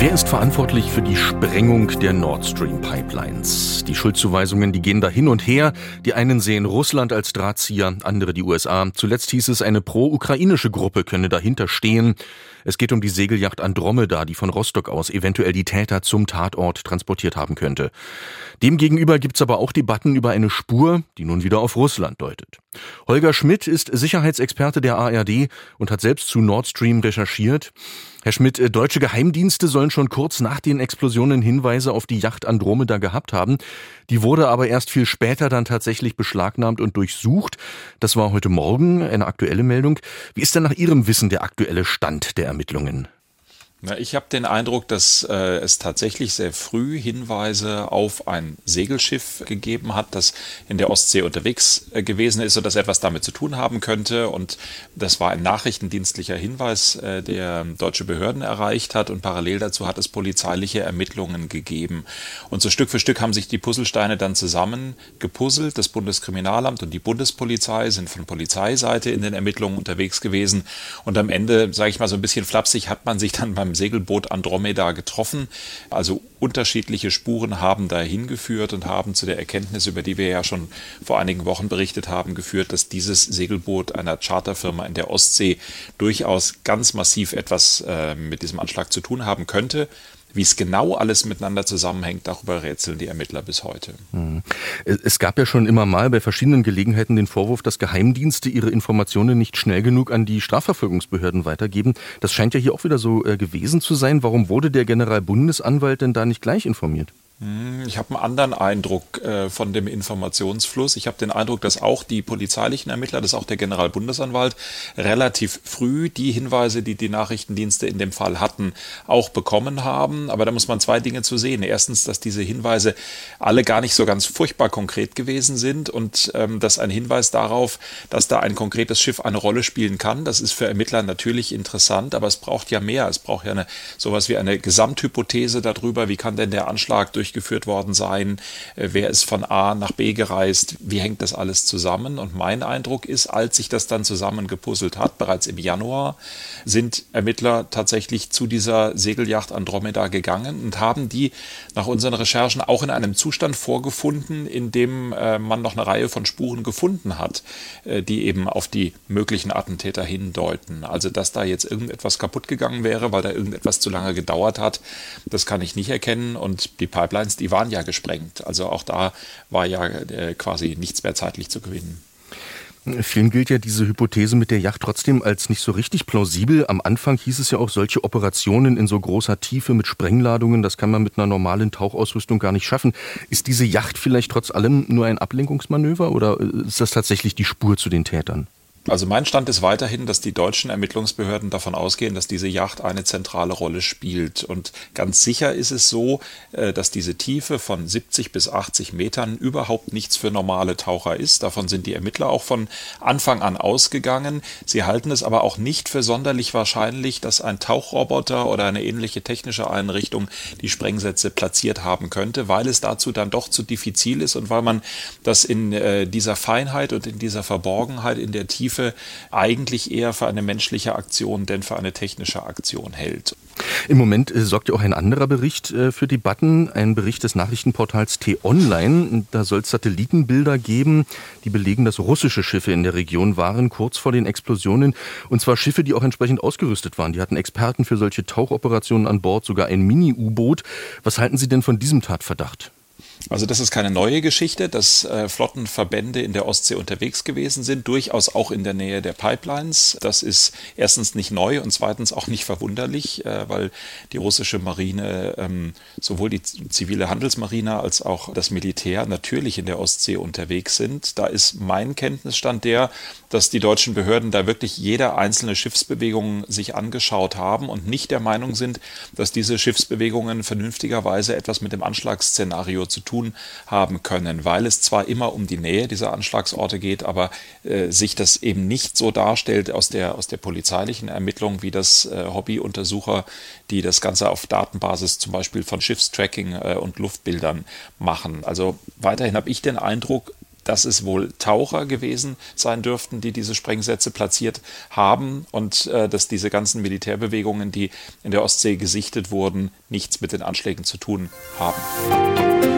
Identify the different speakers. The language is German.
Speaker 1: Wer ist verantwortlich für die Sprengung der Nord Stream Pipelines? Die Schuldzuweisungen, die gehen da hin und her. Die einen sehen Russland als Drahtzieher, andere die USA. Zuletzt hieß es, eine pro-ukrainische Gruppe könne dahinter stehen. Es geht um die Segelyacht Andromeda, die von Rostock aus eventuell die Täter zum Tatort transportiert haben könnte. Demgegenüber gibt's aber auch Debatten über eine Spur, die nun wieder auf Russland deutet. Holger Schmidt ist Sicherheitsexperte der ARD und hat selbst zu Nord Stream recherchiert. Herr Schmidt, äh, deutsche Geheimdienste sollen schon kurz nach den Explosionen Hinweise auf die Yacht Andromeda gehabt haben. Die wurde aber erst viel später dann tatsächlich beschlagnahmt und durchsucht. Das war heute Morgen eine aktuelle Meldung. Wie ist denn nach Ihrem Wissen der aktuelle Stand der Ermittlungen?
Speaker 2: Na, ich habe den Eindruck, dass äh, es tatsächlich sehr früh Hinweise auf ein Segelschiff gegeben hat, das in der Ostsee unterwegs äh, gewesen ist und das etwas damit zu tun haben könnte. Und das war ein nachrichtendienstlicher Hinweis, äh, der deutsche Behörden erreicht hat. Und parallel dazu hat es polizeiliche Ermittlungen gegeben. Und so Stück für Stück haben sich die Puzzlesteine dann zusammen gepuzzelt. Das Bundeskriminalamt und die Bundespolizei sind von Polizeiseite in den Ermittlungen unterwegs gewesen. Und am Ende, sage ich mal so ein bisschen flapsig, hat man sich dann beim beim Segelboot Andromeda getroffen. Also unterschiedliche Spuren haben dahin geführt und haben zu der Erkenntnis, über die wir ja schon vor einigen Wochen berichtet haben, geführt, dass dieses Segelboot einer Charterfirma in der Ostsee durchaus ganz massiv etwas äh, mit diesem Anschlag zu tun haben könnte. Wie es genau alles miteinander zusammenhängt, darüber rätseln die Ermittler bis heute.
Speaker 1: Hm. Es gab ja schon immer mal bei verschiedenen Gelegenheiten den Vorwurf, dass Geheimdienste ihre Informationen nicht schnell genug an die Strafverfolgungsbehörden weitergeben. Das scheint ja hier auch wieder so äh, gewesen zu sein. Warum wurde der Generalbundesanwalt denn da nicht gleich informiert?
Speaker 2: Hm, ich habe einen anderen Eindruck äh, von dem Informationsfluss. Ich habe den Eindruck, dass auch die polizeilichen Ermittler, dass auch der Generalbundesanwalt relativ früh die Hinweise, die die Nachrichtendienste in dem Fall hatten, auch bekommen haben. Aber da muss man zwei Dinge zu sehen. Erstens, dass diese Hinweise alle gar nicht so ganz furchtbar konkret gewesen sind und ähm, dass ein Hinweis darauf, dass da ein konkretes Schiff eine Rolle spielen kann, das ist für Ermittler natürlich interessant, aber es braucht ja mehr. Es braucht ja eine, sowas wie eine Gesamthypothese darüber, wie kann denn der Anschlag durch durchgeführt worden sein, äh, wer ist von A nach B gereist, wie hängt das alles zusammen. Und mein Eindruck ist, als sich das dann zusammengepuzzelt hat, bereits im Januar, sind Ermittler tatsächlich zu dieser Segelyacht Andromeda gegangen und haben die nach unseren Recherchen auch in einem Zustand vorgefunden, in dem äh, man noch eine Reihe von Spuren gefunden hat, äh, die eben auf die möglichen Attentäter hindeuten. Also, dass da jetzt irgendetwas kaputt gegangen wäre, weil da irgendetwas zu lange gedauert hat, das kann ich nicht erkennen. Und die Pipeline Pipelines, die waren ja gesprengt. Also auch da war ja äh, quasi nichts mehr zeitlich zu gewinnen.
Speaker 1: Vielen gilt ja diese Hypothese mit der Yacht trotzdem als nicht so richtig plausibel. Am Anfang hieß es ja auch, solche Operationen in so großer Tiefe mit Sprengladungen, das kann man mit einer normalen Tauchausrüstung gar nicht schaffen. Ist diese Yacht vielleicht trotz allem nur ein Ablenkungsmanöver oder ist das tatsächlich die Spur zu den Tätern?
Speaker 2: Also mein Stand ist weiterhin, dass die deutschen Ermittlungsbehörden davon ausgehen, dass diese Yacht eine zentrale Rolle spielt. Und ganz sicher ist es so, äh, dass diese Tiefe von 70 bis 80 Metern überhaupt nichts für normale Taucher ist. Davon sind die Ermittler auch von Anfang an ausgegangen. Sie halten es aber auch nicht für sonderlich wahrscheinlich, dass ein Tauchroboter oder eine ähnliche technische Einrichtung die Sprengsätze platziert haben könnte, weil es dazu dann doch zu diffizil ist und weil man das in äh, dieser Feinheit und in dieser Verborgenheit in der Tiefe Tiefe eigentlich eher für eine menschliche Aktion denn für eine technische Aktion hält.
Speaker 1: Im Moment äh, sorgt ja auch ein anderer Bericht äh, für Debatten, ein Bericht des Nachrichtenportals T-Online. Da soll es Satellitenbilder geben, die belegen, dass russische Schiffe in der Region waren, kurz vor den Explosionen. Und zwar Schiffe, die auch entsprechend ausgerüstet waren. Die hatten Experten für solche Tauchoperationen an Bord, sogar ein Mini-U-Boot. Was halten Sie denn von diesem Tatverdacht?
Speaker 2: Also das ist keine neue Geschichte, dass äh, Flottenverbände in der Ostsee unterwegs gewesen sind, durchaus auch in der Nähe der Pipelines. Das ist erstens nicht neu und zweitens auch nicht verwunderlich, äh, weil die russische Marine, ähm, sowohl die zivile Handelsmarine als auch das Militär natürlich in der Ostsee unterwegs sind. Da ist mein Kenntnisstand der, dass die deutschen Behörden da wirklich jede einzelne Schiffsbewegung sich angeschaut haben und nicht der Meinung sind, dass diese Schiffsbewegungen vernünftigerweise etwas mit dem Anschlagsszenario zu tun haben können, weil es zwar immer um die Nähe dieser Anschlagsorte geht, aber äh, sich das eben nicht so darstellt aus der, aus der polizeilichen Ermittlung, wie das äh, Hobbyuntersucher, die das Ganze auf Datenbasis zum Beispiel von Schiffstracking äh, und Luftbildern machen. Also weiterhin habe ich den Eindruck, dass es wohl Taucher gewesen sein dürften, die diese Sprengsätze platziert haben und äh, dass diese ganzen Militärbewegungen, die in der Ostsee gesichtet wurden, nichts mit den Anschlägen zu tun haben.